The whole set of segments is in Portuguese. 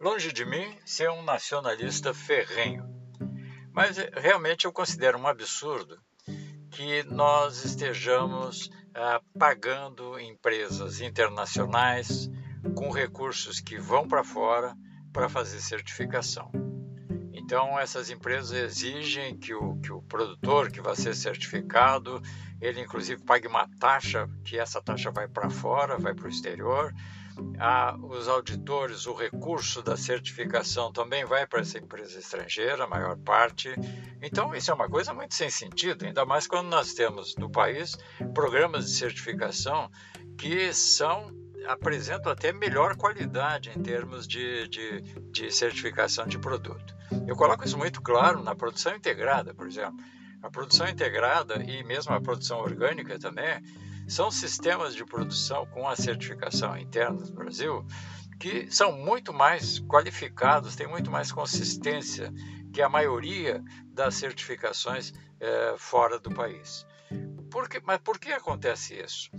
Longe de mim ser um nacionalista ferrenho, mas eh, realmente eu considero um absurdo que nós estejamos ah, pagando empresas internacionais com recursos que vão para fora para fazer certificação. Então, essas empresas exigem que o, que o produtor que vai ser certificado, ele inclusive pague uma taxa, que essa taxa vai para fora, vai para o exterior, a, os auditores, o recurso da certificação também vai para essa empresa estrangeira, a maior parte. Então, isso é uma coisa muito sem sentido, ainda mais quando nós temos no país programas de certificação que são apresentam até melhor qualidade em termos de, de, de certificação de produto. Eu coloco isso muito claro na produção integrada, por exemplo. A produção integrada e mesmo a produção orgânica também são sistemas de produção com a certificação interna do Brasil que são muito mais qualificados, têm muito mais consistência que a maioria das certificações é, fora do país. Por que, mas por que acontece isso?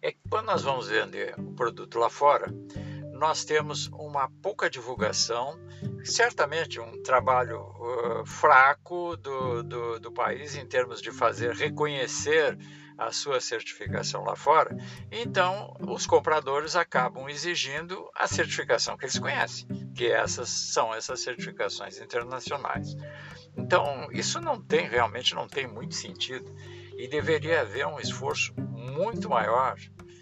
É que quando nós vamos vender o produto lá fora, nós temos uma pouca divulgação, certamente um trabalho uh, fraco do, do, do país em termos de fazer reconhecer a sua certificação lá fora, então os compradores acabam exigindo a certificação que eles conhecem, que essas são essas certificações internacionais. Então, isso não tem realmente não tem muito sentido e deveria haver um esforço muito maior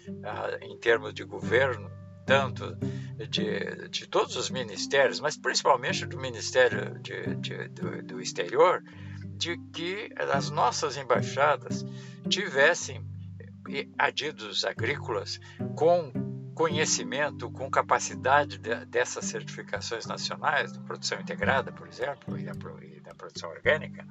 uh, em termos de governo, tanto de, de todos os ministérios, mas principalmente do Ministério de, de, do, do Exterior, de que as nossas embaixadas tivessem eh, adidos agrícolas com conhecimento, com capacidade de, dessas certificações nacionais, de produção integrada, por exemplo, e da produção orgânica,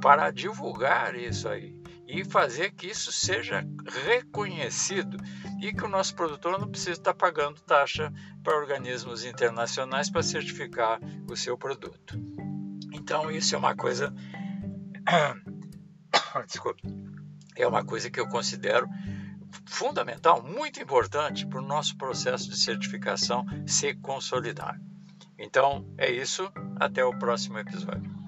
para divulgar isso aí e fazer que isso seja reconhecido e que o nosso produtor não precise estar pagando taxa para organismos internacionais para certificar o seu produto. Então, isso é uma coisa. Desculpe é uma coisa que eu considero fundamental, muito importante para o nosso processo de certificação se consolidar. Então é isso, até o próximo episódio.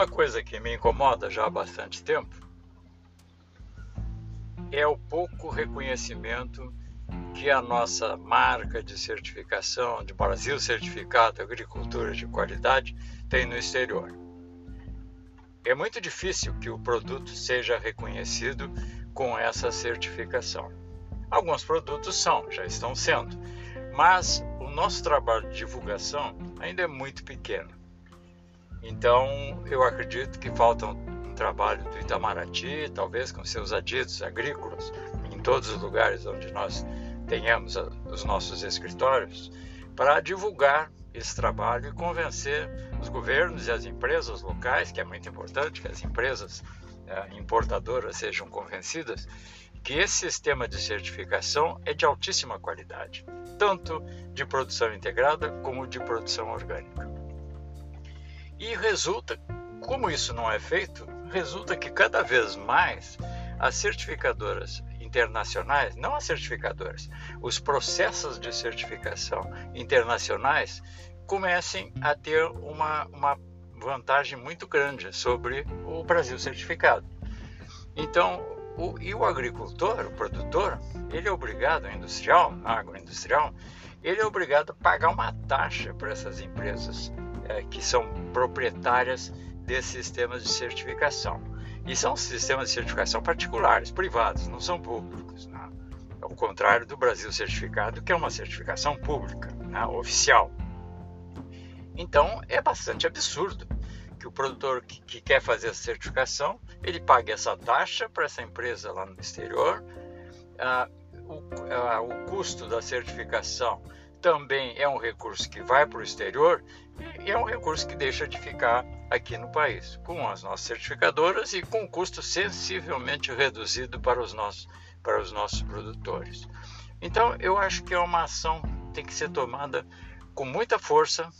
Uma coisa que me incomoda já há bastante tempo é o pouco reconhecimento que a nossa marca de certificação de Brasil Certificado Agricultura de Qualidade tem no exterior. É muito difícil que o produto seja reconhecido com essa certificação. Alguns produtos são, já estão sendo, mas o nosso trabalho de divulgação ainda é muito pequeno. Então, eu acredito que falta um trabalho do Itamaraty, talvez com seus adidos agrícolas, em todos os lugares onde nós tenhamos os nossos escritórios, para divulgar esse trabalho e convencer os governos e as empresas locais, que é muito importante que as empresas eh, importadoras sejam convencidas, que esse sistema de certificação é de altíssima qualidade, tanto de produção integrada como de produção orgânica. E resulta, como isso não é feito, resulta que cada vez mais as certificadoras internacionais, não as certificadoras, os processos de certificação internacionais comecem a ter uma, uma vantagem muito grande sobre o Brasil certificado. Então, o, e o agricultor, o produtor, ele é obrigado, o industrial, agroindustrial, ele é obrigado a pagar uma taxa para essas empresas é, que são proprietárias desses sistemas de certificação. E são sistemas de certificação particulares, privados, não são públicos. Né? Ao contrário do Brasil Certificado, que é uma certificação pública, né? oficial. Então é bastante absurdo que o produtor que, que quer fazer a certificação ele pague essa taxa para essa empresa lá no exterior. Ah, o, ah, o custo da certificação também é um recurso que vai para o exterior e é um recurso que deixa de ficar aqui no país, com as nossas certificadoras e com um custo sensivelmente reduzido para os nossos, para os nossos produtores. Então, eu acho que é uma ação tem que ser tomada com muita força,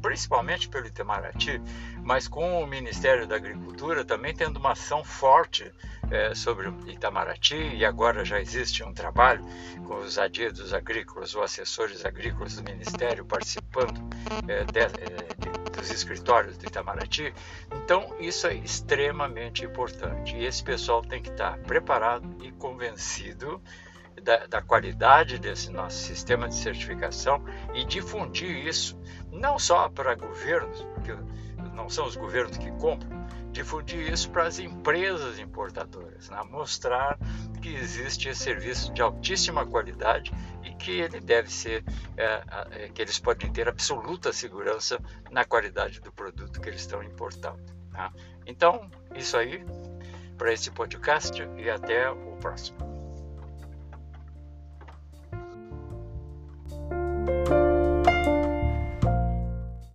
principalmente pelo Itamaraty, mas com o Ministério da Agricultura também tendo uma ação forte é, sobre Itamaraty, e agora já existe um trabalho com os adidos agrícolas ou assessores agrícolas do Ministério participando é, de, é, dos escritórios do Itamaraty. Então, isso é extremamente importante e esse pessoal tem que estar preparado e convencido da, da, qualidade desse nosso sistema de certificação e difundir isso não só para governos, porque não são os governos que compram, difundir isso para as empresas importadoras, né? mostrar que existe esse serviço de altíssima qualidade e que ele deve ser, é, é, que eles podem ter absoluta segurança na qualidade do produto que eles estão importando. Né? Então, isso aí para esse podcast e até o próximo.